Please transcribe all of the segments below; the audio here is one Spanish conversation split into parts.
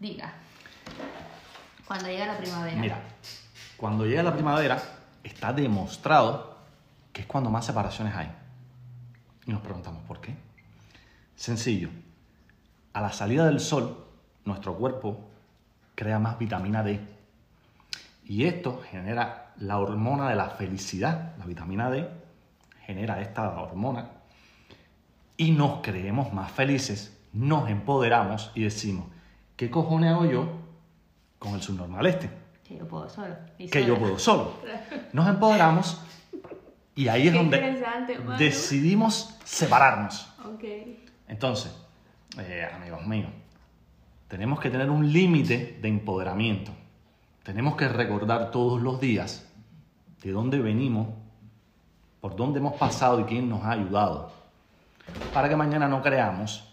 Diga. Cuando llega la primavera. Mira, cuando llega la primavera, está demostrado que es cuando más separaciones hay. Y nos preguntamos, ¿por qué? Sencillo. A la salida del sol, nuestro cuerpo crea más vitamina D. Y esto genera la hormona de la felicidad. La vitamina D genera esta hormona. Y nos creemos más felices, nos empoderamos y decimos, ¿qué cojones hago yo con el subnormal este? Que yo puedo solo. y que yo puedo solo. Nos empoderamos y ahí es Qué donde decidimos separarnos. Ok. Entonces, eh, amigos míos, tenemos que tener un límite de empoderamiento. Tenemos que recordar todos los días de dónde venimos, por dónde hemos pasado y quién nos ha ayudado. Para que mañana no creamos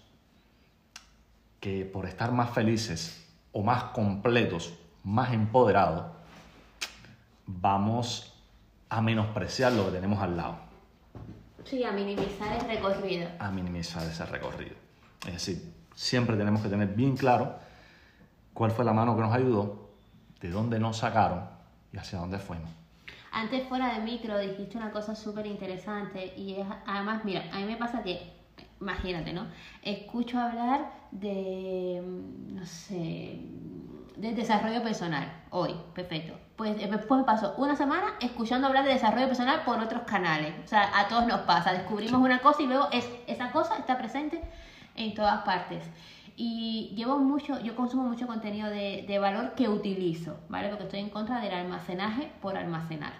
que por estar más felices o más completos, más empoderados, vamos a menospreciar lo que tenemos al lado Sí, a minimizar el recorrido. a minimizar ese recorrido. Es decir, siempre tenemos que tener bien claro cuál fue la mano que nos ayudó, de dónde nos sacaron y hacia dónde fuimos. Antes fuera de micro dijiste una cosa súper interesante y es, además, mira, a mí me pasa que, imagínate, ¿no? Escucho hablar de, mm, no sé, de desarrollo personal hoy, perfecto. Pues eh, después me pasó una semana escuchando hablar de desarrollo personal por otros canales. O sea, a todos nos pasa, descubrimos una cosa y luego es, esa cosa está presente en todas partes. Y llevo mucho, yo consumo mucho contenido de, de valor que utilizo, ¿vale? Porque estoy en contra del almacenaje por almacenar.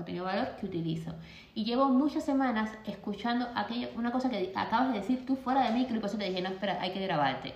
Contenido de valor que utilizo. Y llevo muchas semanas escuchando aquello, una cosa que acabas de decir tú fuera de micro y por eso te dije, no, espera, hay que grabarte.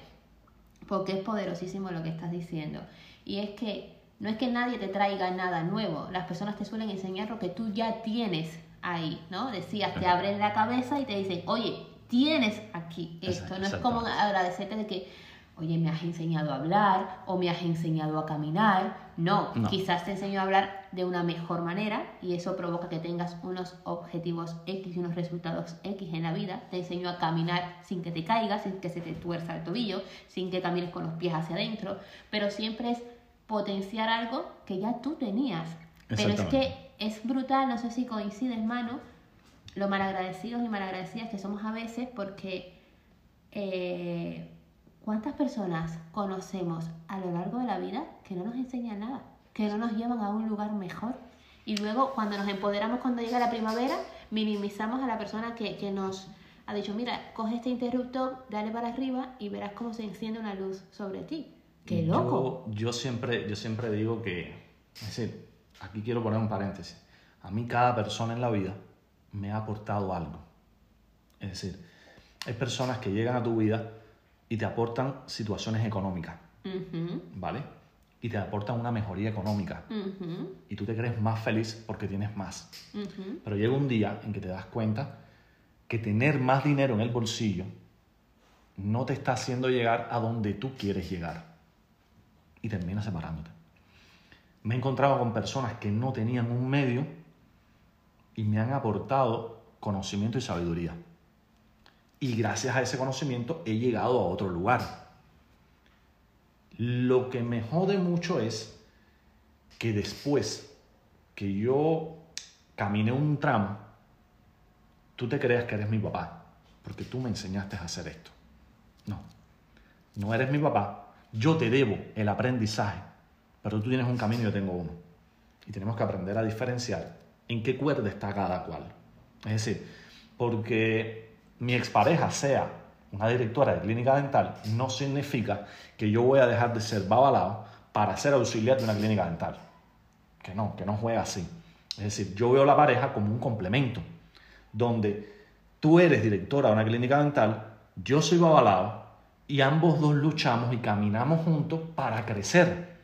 Porque es poderosísimo lo que estás diciendo. Y es que no es que nadie te traiga nada nuevo. Las personas te suelen enseñar lo que tú ya tienes ahí, ¿no? Decías, te abren la cabeza y te dicen, oye, tienes aquí esto. No es como agradecerte de que, oye, me has enseñado a hablar o me has enseñado a caminar. No, No. quizás te enseño a hablar de una mejor manera y eso provoca que tengas unos objetivos X y unos resultados X en la vida. Te enseño a caminar sin que te caigas, sin que se te tuerza el tobillo, sin que camines con los pies hacia adentro, pero siempre es potenciar algo que ya tú tenías. Pero es que es brutal, no sé si coincides, mano, lo malagradecidos y malagradecidas que somos a veces porque eh, ¿cuántas personas conocemos a lo largo de la vida que no nos enseñan nada? Que no nos llevan a un lugar mejor. Y luego cuando nos empoderamos cuando llega la primavera, minimizamos a la persona que, que nos ha dicho, mira, coge este interruptor, dale para arriba y verás cómo se enciende una luz sobre ti. ¡Qué loco! Yo, yo siempre, yo siempre digo que, es decir, aquí quiero poner un paréntesis. A mí cada persona en la vida me ha aportado algo. Es decir, hay personas que llegan a tu vida y te aportan situaciones económicas, ¿vale? Y te aportan una mejoría económica. Y tú te crees más feliz porque tienes más. Pero llega un día en que te das cuenta que tener más dinero en el bolsillo no te está haciendo llegar a donde tú quieres llegar. Y terminas separándote. Me he encontrado con personas que no tenían un medio y me han aportado conocimiento y sabiduría. Y gracias a ese conocimiento he llegado a otro lugar. Lo que me jode mucho es que después que yo caminé un tramo, tú te creas que eres mi papá, porque tú me enseñaste a hacer esto. No, no eres mi papá, yo te debo el aprendizaje, pero tú tienes un camino y yo tengo uno. Y tenemos que aprender a diferenciar en qué cuerda está cada cual. Es decir, porque mi expareja sea una directora de clínica dental, no significa que yo voy a dejar de ser babalao para ser auxiliar de una clínica dental. Que no, que no juega así. Es decir, yo veo la pareja como un complemento, donde tú eres directora de una clínica dental, yo soy babalao, y ambos dos luchamos y caminamos juntos para crecer.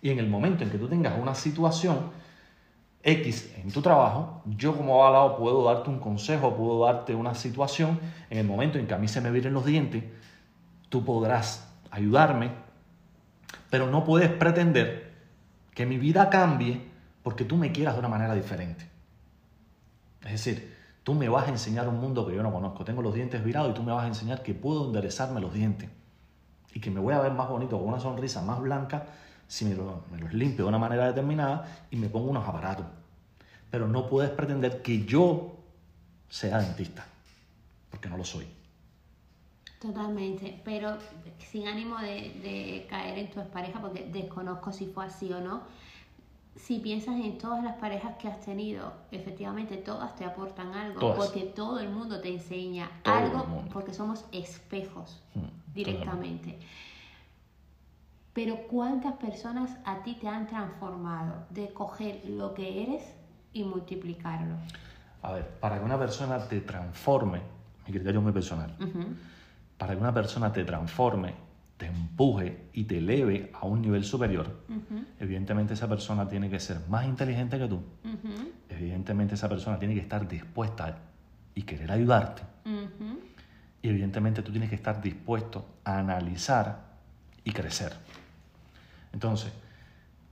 Y en el momento en que tú tengas una situación X en tu trabajo, yo como babalao puedo darte un consejo, puedo darte una situación, en el momento en que a mí se me viren los dientes, tú podrás ayudarme, pero no puedes pretender que mi vida cambie porque tú me quieras de una manera diferente. Es decir, tú me vas a enseñar un mundo que yo no conozco. Tengo los dientes virados y tú me vas a enseñar que puedo enderezarme los dientes. y que me voy a ver más bonito con una sonrisa más blanca si me, lo- me los limpio de una manera determinada y me pongo unos aparatos. Pero no puedes pretender que yo sea dentista, porque no lo soy. Totalmente, pero sin ánimo de, de caer en tu expareja, porque desconozco si fue así o no. Si piensas en todas las parejas que has tenido, efectivamente todas te aportan algo, Todas. porque todo el mundo te enseña Todo algo, porque somos espejos Mm, directamente. Pero ¿cuántas personas a ti te han transformado de coger lo que eres y multiplicarlo? A ver, para que una persona te transforme, mi criterio es muy personal, Ujú, para que una persona te transforme, te empuje y te eleve a un nivel superior, ujú, evidentemente esa persona tiene que ser más inteligente que tú, ujú, evidentemente esa persona tiene que estar dispuesta y querer ayudarte, y evidentemente tú tienes que estar dispuesto a analizar y crecer. Entonces,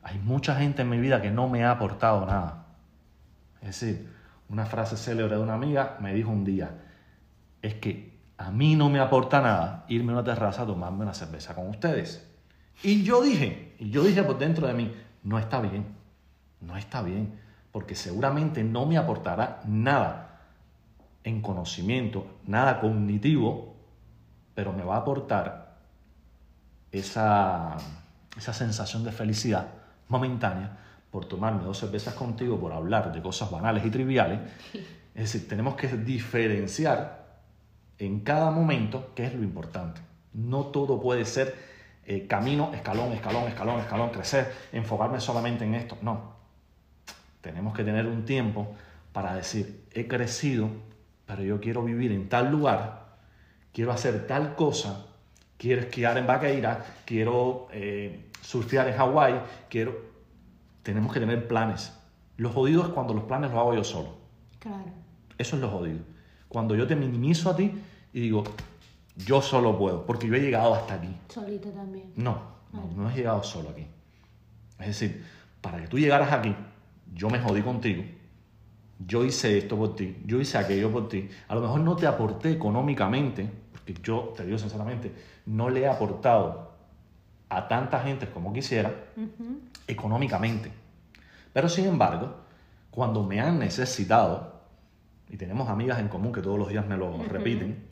hay mucha gente en mi vida que no me ha aportado nada. Es decir, una frase célebre de una amiga me dijo un día, es que a mí no me aporta nada irme a una terraza a tomarme una cerveza con ustedes. Y yo dije, y yo dije por dentro de mí, no está bien, no está bien, porque seguramente no me aportará nada en conocimiento, nada cognitivo, pero me va a aportar esa, esa sensación de felicidad momentánea por tomarme dos cervezas contigo, por hablar de cosas banales y triviales. Es decir, tenemos que diferenciar en cada momento qué es lo importante. No todo puede ser eh, camino, escalón, escalón, escalón, escalón, crecer, enfocarme solamente en esto. No. Tenemos que tener un tiempo para decir, he crecido, pero yo quiero vivir en tal lugar, quiero hacer tal cosa, quiero esquiar en Vaqueira, quiero eh, surfear en Hawái, quiero... Tenemos que tener planes. Lo jodido es cuando los planes los hago yo solo. Claro. Eso es lo jodido. Cuando yo te minimizo a ti y digo, yo solo puedo, porque yo he llegado hasta aquí. Solito también. No, no, no he llegado solo aquí. Es decir, para que tú llegaras aquí, yo me jodí contigo. Yo hice esto por ti, yo hice aquello por ti. A lo mejor no te aporté económicamente, porque yo, te digo sinceramente, no le he aportado a tanta gente como quisiera económicamente. Pero sin embargo, cuando me han necesitado, y tenemos amigas en común que todos los días me lo repiten,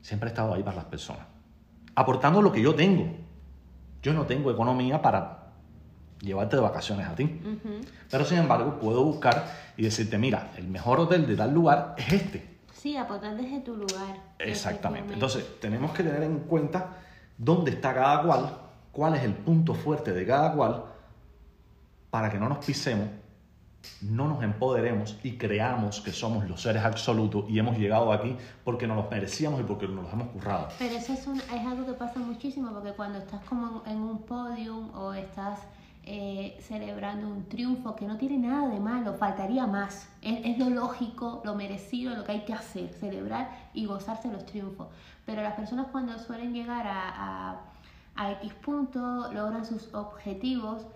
siempre he estado ahí para las personas, aportando lo que yo tengo. Yo no tengo economía para llevarte de vacaciones a ti. Pero sin embargo, puedo buscar y decirte, mira, el mejor hotel de tal lugar es este. Sí, aportar desde tu lugar. Exactamente. Entonces, tenemos que tener en cuenta dónde está cada cual, cuál es el punto fuerte de cada cual, para que no nos pisemos, no nos empoderemos y creamos que somos los seres absolutos y hemos llegado aquí porque nos los merecíamos y porque nos los hemos currado. Pero eso es, un- es algo que pasa muchísimo porque cuando estás como en un podium o estás eh, celebrando un triunfo que no tiene nada de malo, faltaría más. Es, es lo lógico, lo merecido, lo que hay que hacer, celebrar y gozarse los triunfos. Pero las personas cuando suelen llegar a, a, a X punto, logran sus objetivos,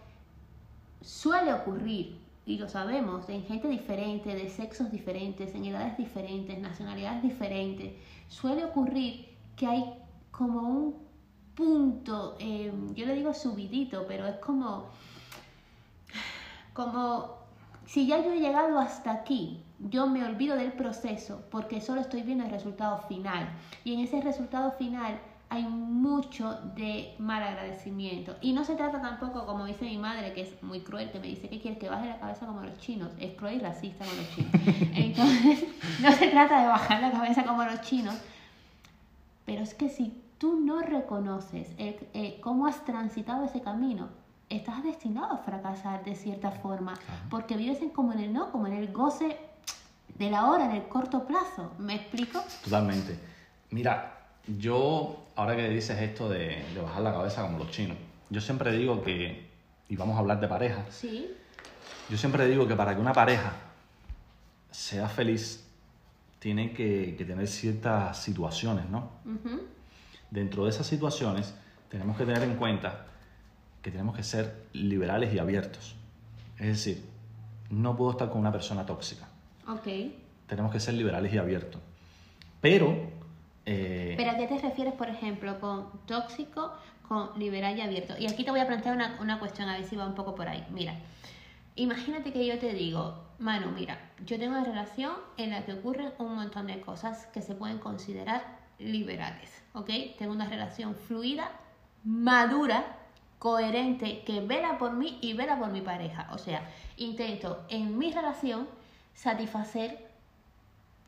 suele ocurrir, y lo sabemos, en gente diferente, de sexos diferentes, en edades diferentes, nacionalidades diferentes, suele ocurrir que hay como un punto, eh, yo le digo subidito, pero es como, como si ya yo he llegado hasta aquí, yo me olvido del proceso porque solo estoy viendo el resultado final. Y en ese resultado final hay mucho de mal agradecimiento. Y no se trata tampoco, como dice mi madre, que es muy cruel, que me dice que quiere que baje la cabeza como los chinos. Es cruel y racista con los chinos. Entonces, no se trata de bajar la cabeza como los chinos. Pero es que si tú no reconoces el- eh, cómo has transitado ese camino, estás destinado a fracasar de cierta forma, porque vives en, como en el no, como en el goce de la hora, en el corto plazo. ¿Me explico? Totalmente. Mira, yo, ahora que dices esto de, de bajar la cabeza como los chinos, yo siempre digo que, y vamos a hablar de pareja, Sí. yo siempre digo que para que una pareja sea feliz, tiene que, que tener ciertas situaciones, ¿no? Ujú. Dentro de esas situaciones tenemos que tener en cuenta que tenemos que ser liberales y abiertos. Es decir, no puedo estar con una persona tóxica. Ok. Tenemos que ser liberales y abiertos. Pero eh, ¿Pero a qué te refieres, por ejemplo, con tóxico, con liberal y abierto? Y aquí te voy a plantear una, una cuestión, a ver si va un poco por ahí. Mira, imagínate que yo te digo, Manu, mira, yo tengo una relación en la que ocurren un montón de cosas que se pueden considerar liberales, ¿ok? Tengo una relación fluida, madura, coherente, que vela por mí y vela por mi pareja. O sea, intento en mi relación satisfacer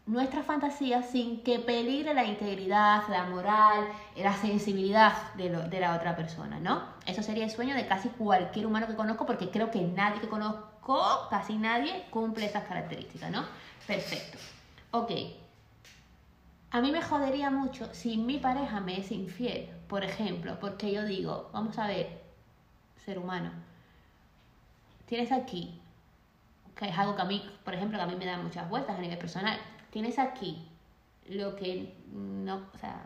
nuestra fantasía sin que peligre la integridad, la moral, la sensibilidad de, de la otra persona, ¿no? Eso sería el sueño de casi cualquier humano que conozco porque creo que nadie que conozco, casi nadie, cumple esas características, ¿no? Perfecto. Ok. A mí me jodería mucho si mi pareja me es infiel, por ejemplo, porque yo digo, vamos a ver, ser humano, tienes aquí que es algo que a mí, por ejemplo, que a mí me da muchas vueltas a nivel personal. Tienes aquí lo que no, o sea,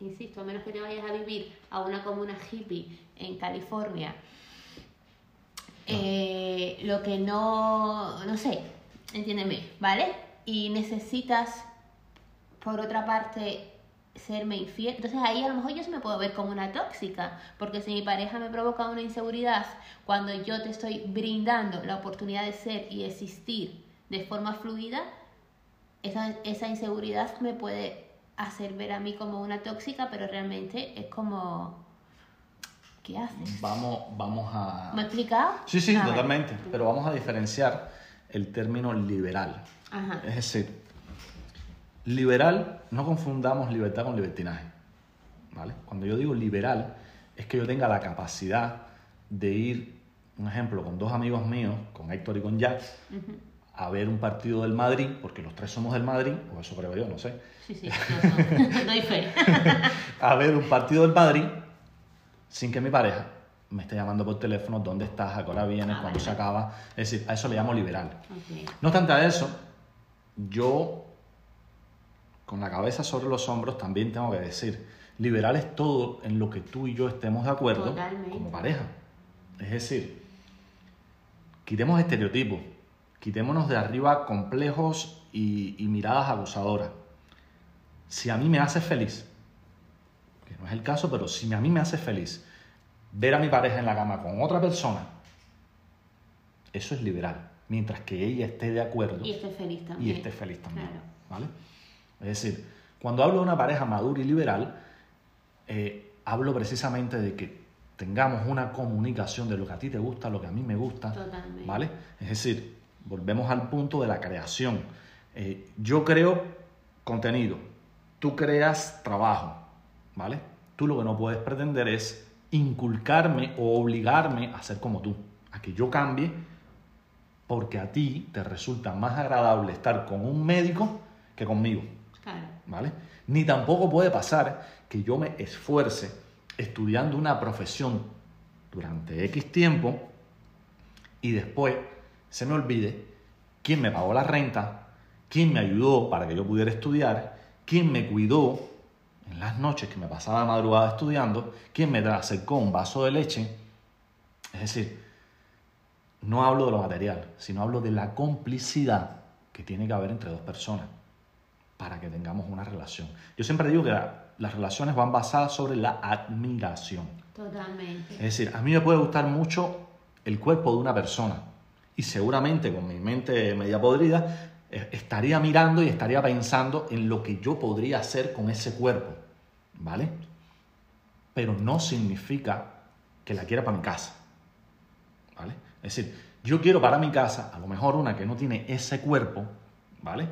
insisto, a menos que te vayas a vivir a una comuna hippie en California, eh, lo que no, no sé, entiéndeme, ¿vale? Y necesitas, por otra parte, serme infiel. Entonces ahí a lo mejor yo sí me puedo ver como una tóxica, porque si mi pareja me provoca una inseguridad cuando yo te estoy brindando la oportunidad de ser y existir de forma fluida, esa, esa inseguridad me puede hacer ver a mí como una tóxica, pero realmente es como, ¿qué haces? vamos, vamos a... ¿Me he explicado? Sí, sí, Ah, vale. totalmente. Pero vamos a diferenciar el término liberal. Ajá. Es decir, liberal, no confundamos libertad con libertinaje. ¿vale? Cuando yo digo liberal, es que yo tenga la capacidad de ir, un ejemplo, con dos amigos míos, con Héctor y con Jack, a ver un partido del Madrid, porque los tres somos del Madrid, o eso creo yo, no sé, Sí, sí, no, no. doy fe. a ver un partido del Madrid sin que mi pareja me esté llamando por teléfono, ¿dónde estás? ¿A qué hora vienes? Ah, ¿Cuándo se acaba? Es decir, a eso le llamo liberal. No obstante a eso, yo, con la cabeza sobre los hombros, también tengo que decir, liberal es todo en lo que tú y yo estemos de acuerdo Totalmente. como pareja. Es decir, quitemos estereotipos, quitémonos de arriba complejos y, y miradas abusadoras. Si a mí me hace feliz, que no es el caso, pero si a mí me hace feliz ver a mi pareja en la cama con otra persona, eso es liberal, mientras que ella esté de acuerdo Y estoy feliz y también. esté feliz también. Claro. ¿vale? Es decir, cuando hablo de una pareja madura y liberal, eh, hablo precisamente de que tengamos una comunicación de lo que a ti te gusta, lo que a mí me gusta, Totalmente. ¿vale? Es decir, volvemos al punto de la creación. Eh, yo creo contenido, tú creas trabajo, ¿vale? Tú lo que no puedes pretender es inculcarme o obligarme a ser como tú, a que yo cambie porque a ti te resulta más agradable estar con un médico que conmigo. Ni tampoco puede pasar que yo me esfuerce estudiando una profesión durante X tiempo y después se me olvide quién me pagó la renta, quién me ayudó para que yo pudiera estudiar, quién me cuidó en las noches que me pasaba de madrugada estudiando, quién me acercó un vaso de leche. Es decir, no hablo de lo material, sino hablo de la complicidad que tiene que haber entre dos personas para que tengamos una relación. Yo siempre digo que la- las relaciones van basadas sobre la admiración. Totalmente. Es decir, a mí me puede gustar mucho el cuerpo de una persona y seguramente con mi mente media podrida eh, estaría mirando y estaría pensando en lo que yo podría hacer con ese cuerpo, ¿vale? Pero no significa que la quiera para mi casa, ¿vale? Es decir, yo quiero para mi casa, a lo mejor una que no tiene ese cuerpo, ¿vale?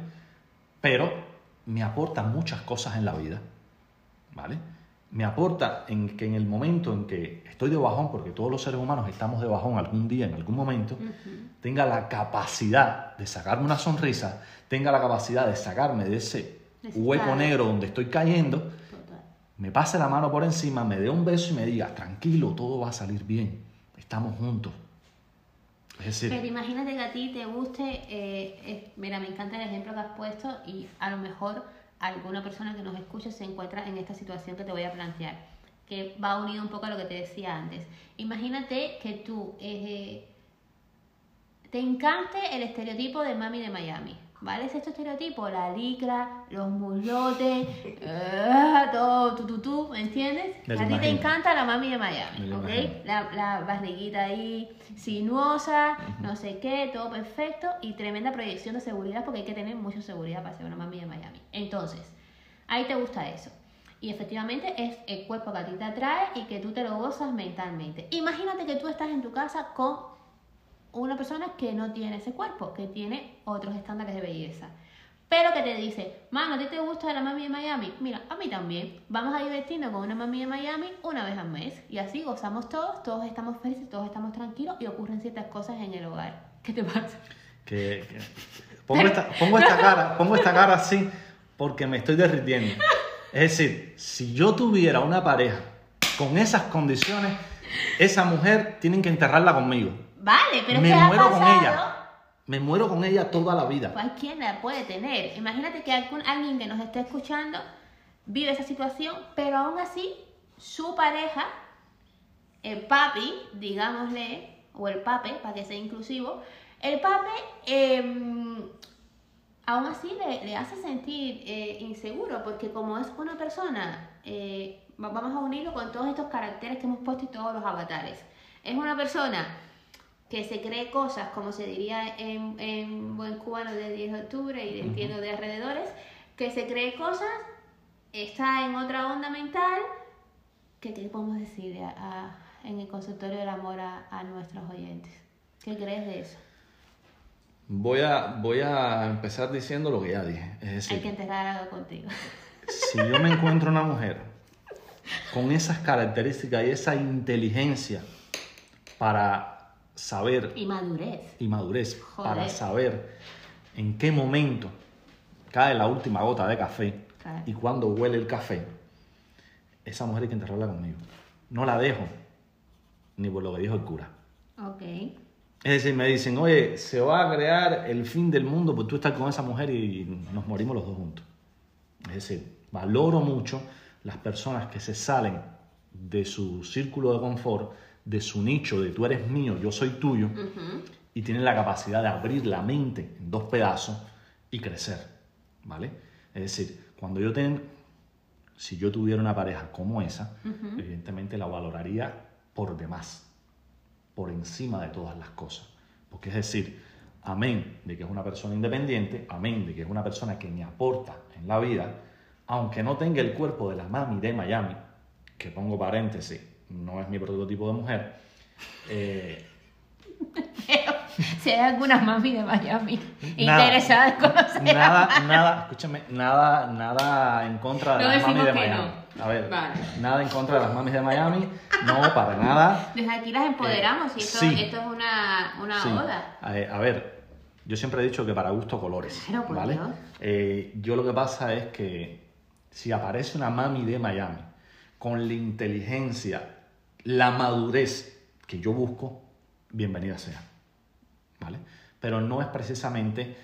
Pero me aporta muchas cosas en la vida, ¿vale? Me aporta en que en el momento en que estoy de bajón, porque todos los seres humanos estamos de bajón algún día, en algún momento, tenga la capacidad de sacarme una sonrisa, tenga la capacidad de sacarme de ese hueco negro donde estoy cayendo, Total. me pase la mano por encima, me dé un beso y me diga, tranquilo, todo va a salir bien, estamos juntos. Pero imagínate que a ti te guste, eh, mira, me encanta el ejemplo que has puesto y a lo mejor alguna persona que nos escuche se encuentra en esta situación que te voy a plantear, que va unido un poco a lo que te decía antes. Imagínate que tú eh, te encante el estereotipo de mami de Miami, ¿Vale? Es este estereotipo, la licra, los muslotes, eh, todo tu, tu, tu, ¿me entiendes? Me a ti te encanta la mami de Miami, ¿ok? imagino. La, la barriguita ahí sinuosa, no sé qué, todo perfecto y tremenda proyección de seguridad porque hay que tener mucha seguridad para ser una mami de Miami. Entonces, ahí te gusta eso. Y efectivamente es el cuerpo que a ti te atrae y que tú te lo gozas mentalmente. Imagínate que tú estás en tu casa con una persona que no tiene ese cuerpo, que tiene otros estándares de belleza. Pero que te dice, mano, ¿a ti te gusta la mami de Miami? Mira, a mí también. Vamos a divertirnos con una mami de Miami una vez al mes. Y así gozamos todos, todos estamos felices, todos estamos tranquilos y ocurren ciertas cosas en el hogar. ¿Qué te pasa? Que, que- pongo, esta, pongo esta cara, pongo esta cara así porque me estoy derritiendo. Es decir, si yo tuviera una pareja con esas condiciones, esa mujer tienen que enterrarla conmigo. Vale, pero me es que ha muero con pasado. ella. Me muero con ella toda la vida. Cualquiera la puede tener. Imagínate que algún, alguien que nos esté escuchando vive esa situación, pero aún así su pareja, el papi, digámosle, o el pape, para que sea inclusivo, el pape em, aún así le, le hace sentir eh, inseguro, porque como es una persona, eh, va- vamos a unirlo con todos estos caracteres que hemos puesto y todos los avatares. Es una persona que se cree cosas, como se diría en, en buen cubano de 10 de octubre y de entiendo de alrededores, que se cree cosas, está en otra onda mental, que ¿qué podemos decirle a- a- en el consultorio del amor a, a nuestros oyentes? ¿Qué crees de eso? Voy a, voy a empezar diciendo lo que ya dije. Es Hay decir, que enterrar algo contigo. si yo me encuentro una mujer con esas características y esa inteligencia para saber Y madurez. y madurez Joder. para saber en qué momento cae la última gota de café y cuando huele el café, esa mujer hay que enterrarla conmigo. No la dejo, ni por lo que dijo el cura. Ok. Es decir, me dicen, oye, se va a crear el fin del mundo por tú estar con esa mujer y nos morimos los dos juntos. Es decir, valoro mucho las personas que se salen de su círculo de confort, de su nicho, de tú eres mío, yo soy tuyo, y tienen la capacidad de abrir la mente en dos pedazos y crecer, ¿vale? Es decir, cuando yo ten, si yo tuviera una pareja como esa, evidentemente la valoraría por demás, por encima de todas las cosas. Porque es decir, amén de que es una persona independiente, amén de que es una persona que me aporta en la vida, aunque no tenga el cuerpo de la mami de Miami, que pongo paréntesis, no es mi prototipo de mujer, eh, Si hay alguna mami de Miami Nada. interesada en conocer. Nada, nada, escúchame, nada, nada en contra de No las mamis de Miami. A ver, Vale. nada en contra de las mamis de Miami, no, para nada. Desde aquí las empoderamos y esto, Eh, sí. esto es una, una Sí. oda. A, a ver, yo siempre he dicho que para gusto colores, Claro, por ¿vale? Dios. Eh, yo lo que pasa es que si aparece una mami de Miami con la inteligencia, la madurez que yo busco, bienvenida sea, ¿vale? Pero no es precisamente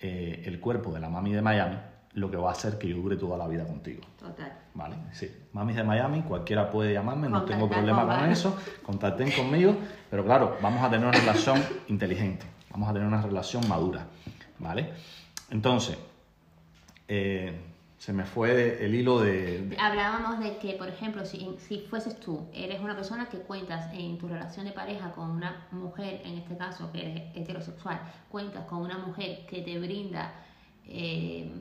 eh, el cuerpo de la mami de Miami lo que va a hacer que yo dure toda la vida contigo. Total. ¿Vale? Sí, mamis de Miami, cualquiera puede llamarme, no tengo problema con con eso, contacten conmigo, pero claro, vamos a tener una relación inteligente, vamos a tener una relación madura, ¿vale? Entonces, eh, se me fue el hilo de... Hablábamos de que, por ejemplo, si, si fueses tú, eres una persona que cuentas en tu relación de pareja con una mujer, en este caso que eres heterosexual, cuentas con una mujer que te brinda eh,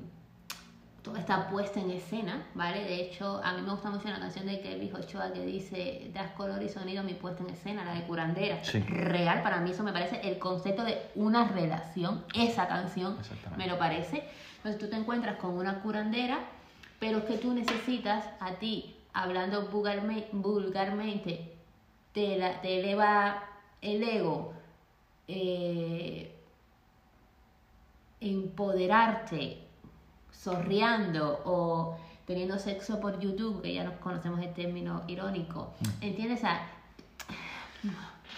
toda esta puesta en escena, ¿vale? De hecho, a mí me gusta mucho la canción de Kelly Ochoa que dice, das color y sonido a mi puesta en escena, la de curandera. Sí. Real, para mí eso me parece el concepto de una relación, esa canción me lo parece. Entonces tú te encuentras con una curandera, pero es que tú necesitas a ti, hablando vulgarme- vulgarmente, te, la- te eleva el ego, eh, empoderarte, sorriando o teniendo sexo por YouTube, que ya nos conocemos el término irónico. ¿Entiendes? O sea,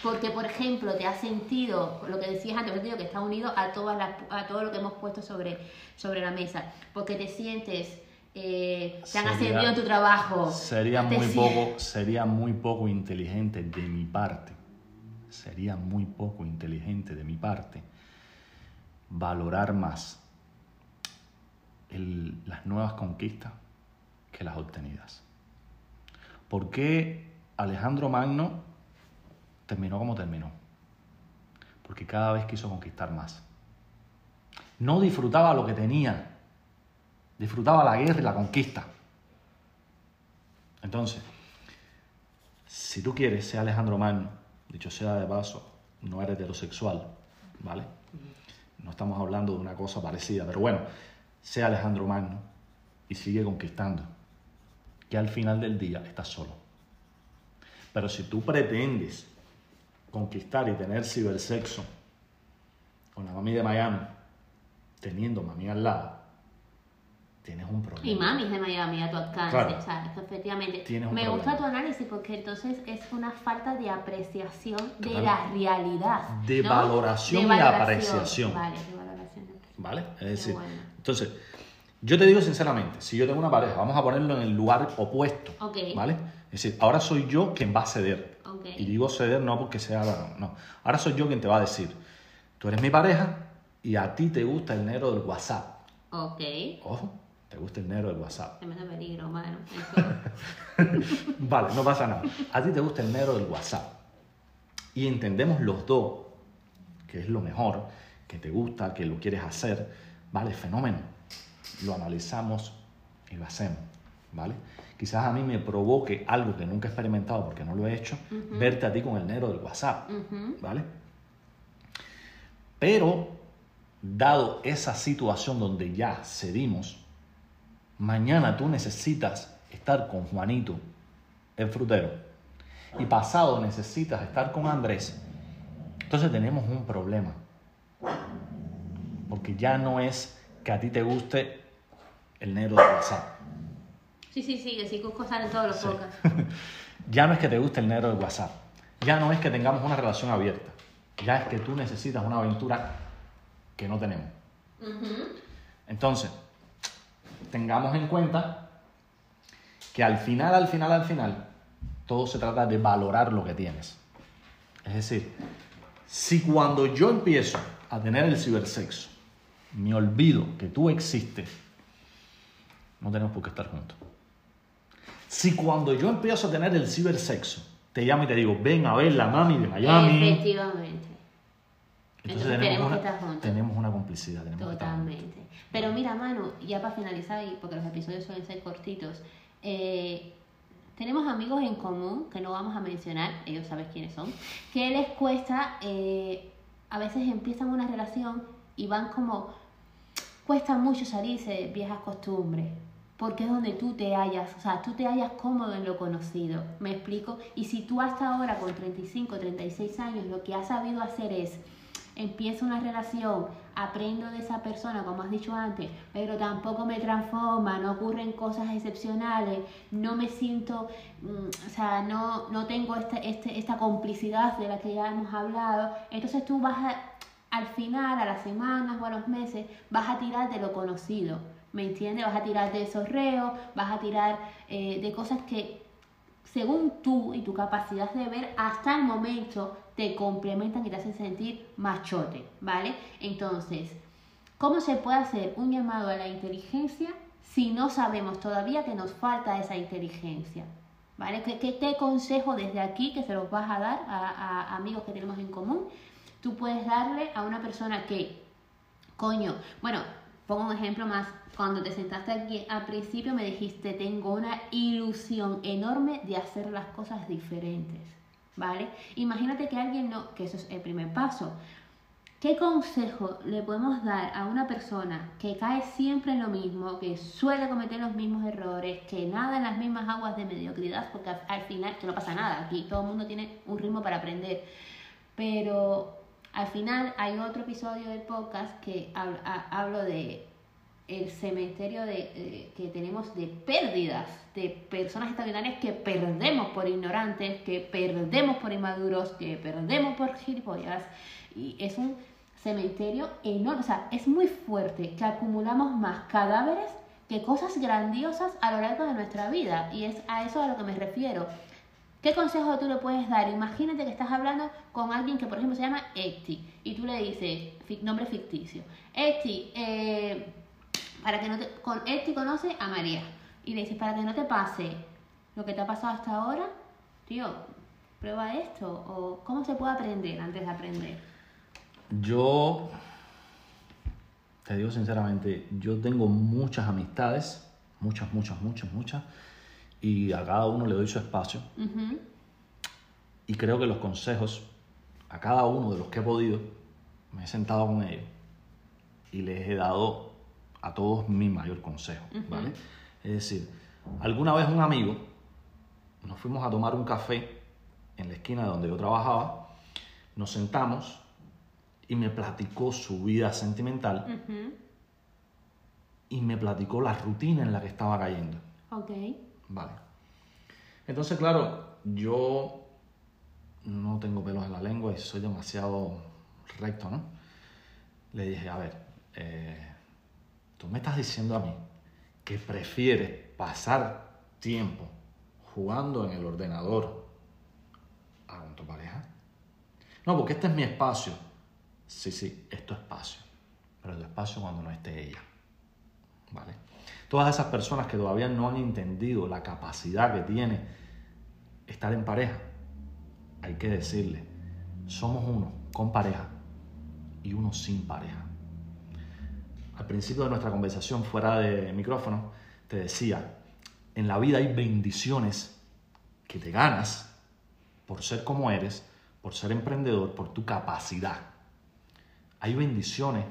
porque, por ejemplo, te has sentido, lo que decías antes, que está unido a, todas las, a todo lo que hemos puesto sobre, sobre la mesa. Porque te sientes, eh, te han Sería- ascendido en tu trabajo. Sería muy poco, sería muy poco inteligente de mi parte. Sería muy poco inteligente de mi parte valorar más las nuevas conquistas que las obtenidas. ¿Por qué Alejandro Magno terminó como terminó? Porque cada vez quiso conquistar más. No disfrutaba lo que tenía, disfrutaba la guerra y la conquista. Entonces, si tú quieres ser Alejandro Magno, dicho sea de paso, no eres heterosexual, ¿vale? No estamos hablando de una cosa parecida, pero bueno, sea Alejandro Magno y sigue conquistando, que al final del día estás solo. Pero si tú pretendes conquistar y tener cibersexo con la mami de Miami, teniendo mami al lado, tienes un problema. Y mamis de Miami a tu alcance, Claro. ¿sabes? Efectivamente. Tienes un Me problema. gusta tu análisis porque entonces es una falta de apreciación de Claro. la realidad. De ¿no? valoración y apreciación. Vale, de valoración. y apreciación. ¿Vale? Es decir, bueno. entonces, yo te digo sinceramente, si yo tengo una pareja, vamos a ponerlo en el lugar opuesto, Ok. ¿vale? Es decir, ahora soy yo quien va a ceder. Y digo ceder no porque sea, no. Ahora soy yo quien te va a decir, tú eres mi pareja y a ti te gusta el negro del WhatsApp. Ok. Ojo, te gusta el negro del WhatsApp. Peligro, mano. Vale, no pasa nada. A ti te gusta el negro del WhatsApp. Y entendemos los dos que es lo mejor, que te gusta, que lo quieres hacer. Vale, fenómeno. Lo analizamos y lo hacemos. ¿Vale? Quizás a mí me provoque algo que nunca he experimentado porque no lo he hecho, verte a ti con el negro del WhatsApp. ¿Vale? Pero, dado esa situación donde ya cedimos, mañana tú necesitas estar con Juanito, el frutero, y pasado necesitas estar con Andrés, entonces tenemos un problema. Porque ya no es que a ti te guste el negro de WhatsApp. Sí, sí, sí, que sí, Cusco sale en todos los Sí. podcasts. Ya no es que te guste el negro de WhatsApp. Ya no es que tengamos una relación abierta. Ya es que tú necesitas una aventura que no tenemos. Entonces, tengamos en cuenta que al final, al final, al final, todo se trata de valorar lo que tienes. Es decir, si cuando yo empiezo a tener el cibersexo, me olvido que tú existes, no tenemos por qué estar juntos. Si cuando yo empiezo a tener el cibersexo, te llamo y te digo, ven a ver la mami de Miami, Efectivamente. entonces Entonces tenemos una, que estar juntos. tenemos una complicidad. Tenemos que estar juntos. Totalmente. Pero mira, Manu, ya para finalizar, porque los episodios suelen ser cortitos, eh, tenemos amigos en común que no vamos a mencionar, ellos saben quiénes son, que les cuesta, eh, a veces empiezan una relación y van como, cuesta mucho salirse de viejas costumbres. Porque es donde tú te hallas, o sea, tú te hallas cómodo en lo conocido, ¿me explico? Y si tú hasta ahora con 35, 36 años lo que has sabido hacer es empiezo una relación, aprendo de esa persona, como has dicho antes, pero tampoco me transforma, no ocurren cosas excepcionales, no me siento, mm, o sea, no, no tengo esta, este, esta complicidad de la que ya hemos hablado, entonces tú vas a, al final, a las semanas o a los meses, vas a tirar de lo conocido, ¿me entiendes? Vas a tirar de esos reos, vas a tirar eh, de cosas que según tú y tu capacidad de ver, hasta el momento te complementan y te hacen sentir machote, ¿vale? Entonces, ¿cómo se puede hacer un llamado a la inteligencia si no sabemos todavía que nos falta esa inteligencia? ¿Vale? ¿Qué, qué, qué consejo desde aquí que se los vas a dar a, a amigos que tenemos en común? Tú puedes darle a una persona que, coño, bueno, pongo un ejemplo más. Cuando te sentaste aquí al principio me dijiste, tengo una ilusión enorme de hacer las cosas diferentes, ¿vale? Imagínate que alguien no, que eso es el primer paso. ¿Qué consejo le podemos dar a una persona que cae siempre en lo mismo, que suele cometer los mismos errores, que nada en las mismas aguas de mediocridad? Porque al, al final, que no pasa nada, aquí todo el mundo tiene un ritmo para aprender. Pero al final hay otro episodio del podcast que hablo de el cementerio de, eh, que tenemos de pérdidas de personas extraordinarias que perdemos por ignorantes, que perdemos por inmaduros, que perdemos por gilipollas. Y es un cementerio enorme, o sea, es muy fuerte que acumulamos más cadáveres que cosas grandiosas a lo largo de nuestra vida. Y es a eso a lo que me refiero. ¿Qué consejo tú le puedes dar? Imagínate que estás hablando con alguien que, por ejemplo, se llama Eti y tú le dices, nombre ficticio, Eti, eh, para que no te, con, él te conoce a María y le dices, para que no te pase lo que te ha pasado hasta ahora, tío, prueba esto, o cómo se puede aprender antes de aprender. Yo, te digo sinceramente, yo tengo muchas amistades, muchas, muchas, muchas, muchas, y a cada uno le doy su espacio. Y creo que los consejos, a cada uno de los que he podido, me he sentado con ellos y les he dado a todos mi mayor consejo, ¿vale? Es decir, alguna vez un amigo, nos fuimos a tomar un café en la esquina de donde yo trabajaba, nos sentamos y me platicó su vida sentimental y me platicó la rutina en la que estaba cayendo. Ok. Vale. Entonces, claro, yo no tengo pelos en la lengua y soy demasiado recto, ¿no? Le dije, a ver, eh, tú me estás diciendo a mí que prefieres pasar tiempo jugando en el ordenador a con tu pareja. No, porque este es mi espacio. Sí, sí, es tu espacio. Pero tu espacio cuando no esté ella. ¿Vale? Todas esas personas que todavía no han entendido la capacidad que tiene estar en pareja, hay que decirle, somos uno con pareja y uno sin pareja. Al principio de nuestra conversación fuera de micrófono, te decía, en la vida hay bendiciones que te ganas por ser como eres, por ser emprendedor, por tu capacidad. Hay bendiciones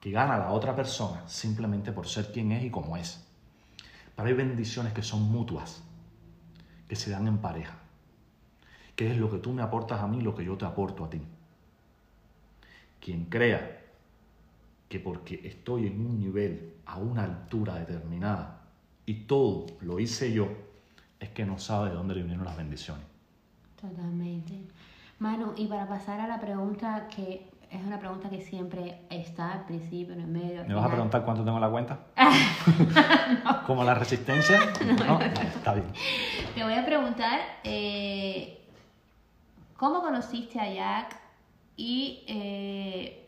que gana la otra persona simplemente por ser quien es y como es. Pero hay bendiciones que son mutuas, que se dan en pareja. Que es lo que tú me aportas a mí, lo que yo te aporto a ti. Quien crea que porque estoy en un nivel, a una altura determinada, y todo lo hice yo, es que no sabe de dónde le vinieron las bendiciones. Totalmente. Manu, y para pasar a la pregunta que es una pregunta que siempre está al principio, en el medio. al ¿Me vas a preguntar cuánto tengo en la cuenta? ¿Como la resistencia? No, está bien. Te voy a preguntar eh, cómo conociste a Jack y eh,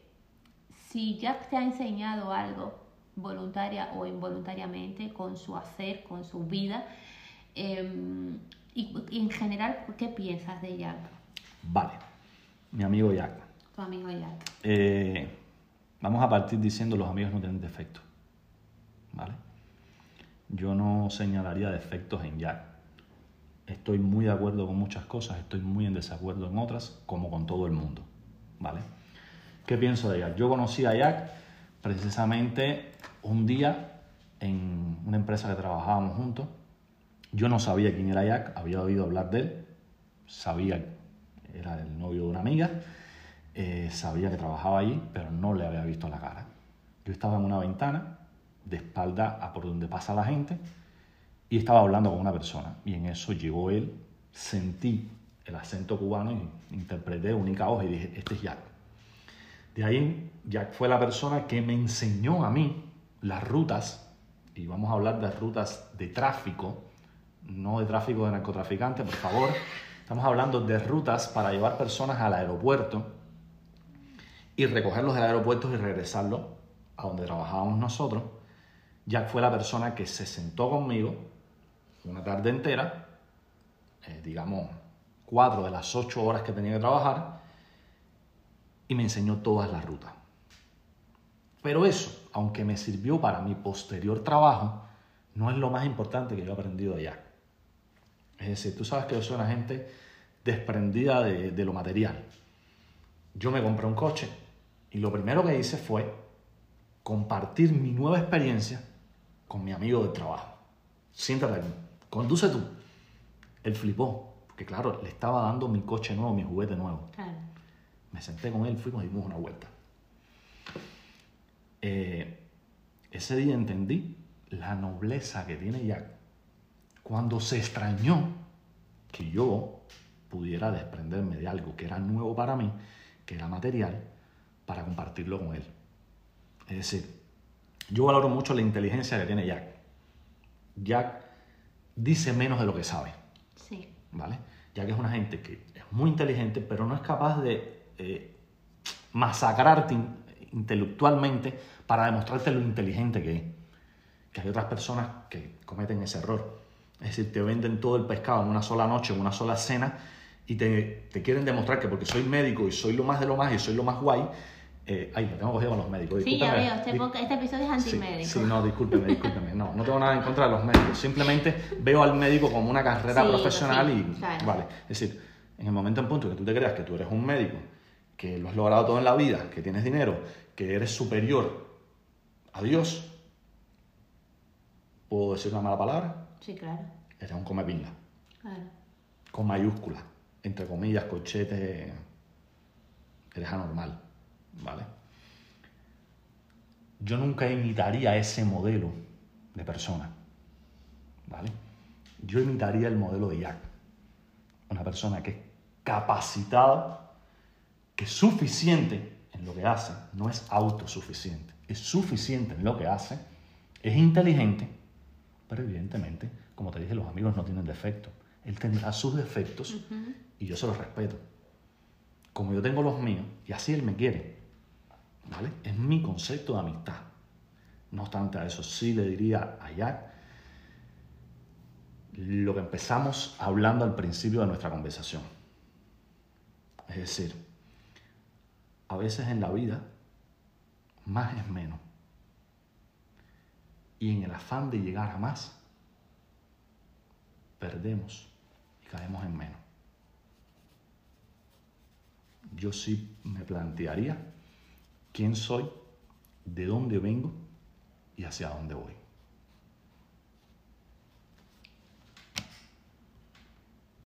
si Jack te ha enseñado algo voluntaria o involuntariamente con su hacer, con su vida. eh, y, y en general, ¿qué piensas de Jack, Vale, mi amigo Jack. tu amigo Jack? Eh, vamos a partir diciendo los amigos no tienen defectos. ¿Vale? Yo no señalaría defectos en Jack. Estoy muy de acuerdo con muchas cosas, estoy muy en desacuerdo en otras, como con todo el mundo. ¿Vale? ¿Qué pienso de Jack? Yo conocí a Jack precisamente un día en una empresa que trabajábamos juntos. Yo no sabía quién era Jack, había oído hablar de él, sabía que era el novio de una amiga, eh, sabía que trabajaba allí, pero no le había visto la cara. Yo estaba en una ventana, de espalda a por donde pasa la gente, y estaba hablando con una persona. Y en eso llegó él, sentí el acento cubano y interpreté única hoja y dije, este es Jack. De ahí, Jack fue la persona que me enseñó a mí las rutas, y vamos a hablar de rutas de tráfico, no de tráfico de narcotraficantes, por favor. Estamos hablando de rutas para llevar personas al aeropuerto y recogerlos del aeropuerto y regresarlos a donde trabajábamos nosotros. Jack fue la persona que se sentó conmigo una tarde entera, eh, digamos cuatro de las ocho horas que tenía que trabajar, y me enseñó todas las rutas. Pero eso, aunque me sirvió para mi posterior trabajo, no es lo más importante que yo he aprendido de Jack. Es decir, tú sabes que yo soy una gente desprendida de, de lo material. Yo me compré un coche y lo primero que hice fue compartir mi nueva experiencia con mi amigo del trabajo. Siéntate aquí, conduce tú. Él flipó, porque claro, le estaba dando mi coche nuevo, mi juguete nuevo. Claro. Me senté con él, fuimos y dimos una vuelta. Eh, ese día entendí la nobleza que tiene Jack cuando se extrañó que yo pudiera desprenderme de algo que era nuevo para mí, que era material, para compartirlo con él. Es decir, yo valoro mucho la inteligencia que tiene Jack. Jack dice menos de lo que sabe. Sí. ¿vale? Ya que es una gente que es muy inteligente, pero no es capaz de eh, masacrarte in- intelectualmente para demostrarte lo inteligente que es. Que hay otras personas que cometen ese error. Es decir, te venden todo el pescado en una sola noche, en una sola cena, y te, te quieren demostrar que porque soy médico y soy lo más de lo más y soy lo más guay, eh, ay, me tengo cogido con los médicos. Sí, ya veo, este, este episodio es Sí, antimédico. Sí, no, discúlpeme, discúlpeme. No, no tengo nada en contra de los médicos. Simplemente veo al médico como una carrera Sí, profesional sí, y. claro. Vale. Es decir, en el momento en punto que tú te creas que tú eres un médico, que lo has logrado todo en la vida, que tienes dinero, que eres superior a Dios, ¿puedo decir una mala palabra? Sí, claro, Eres un comepinga. claro. Con mayúsculas, entre comillas, corchetes. Eres anormal. ¿Vale? yo nunca imitaría ese modelo de persona. ¿Vale? Yo imitaría el modelo de Jack. Una persona que es capacitada, que suficiente en lo que hace, no es autosuficiente, es suficiente en lo que hace, es inteligente, pero evidentemente, como te dije, los amigos no tienen defectos. Él tendrá sus defectos y yo se los respeto. Como yo tengo los míos, y así él me quiere. ¿Vale? Es mi concepto de amistad. No obstante, a eso sí le diría a Jack lo que empezamos hablando al principio de nuestra conversación. Es decir, a veces en la vida más es menos. Y en el afán de llegar a más, perdemos y caemos en menos. Yo sí me plantearía quién soy, de dónde vengo y hacia dónde voy.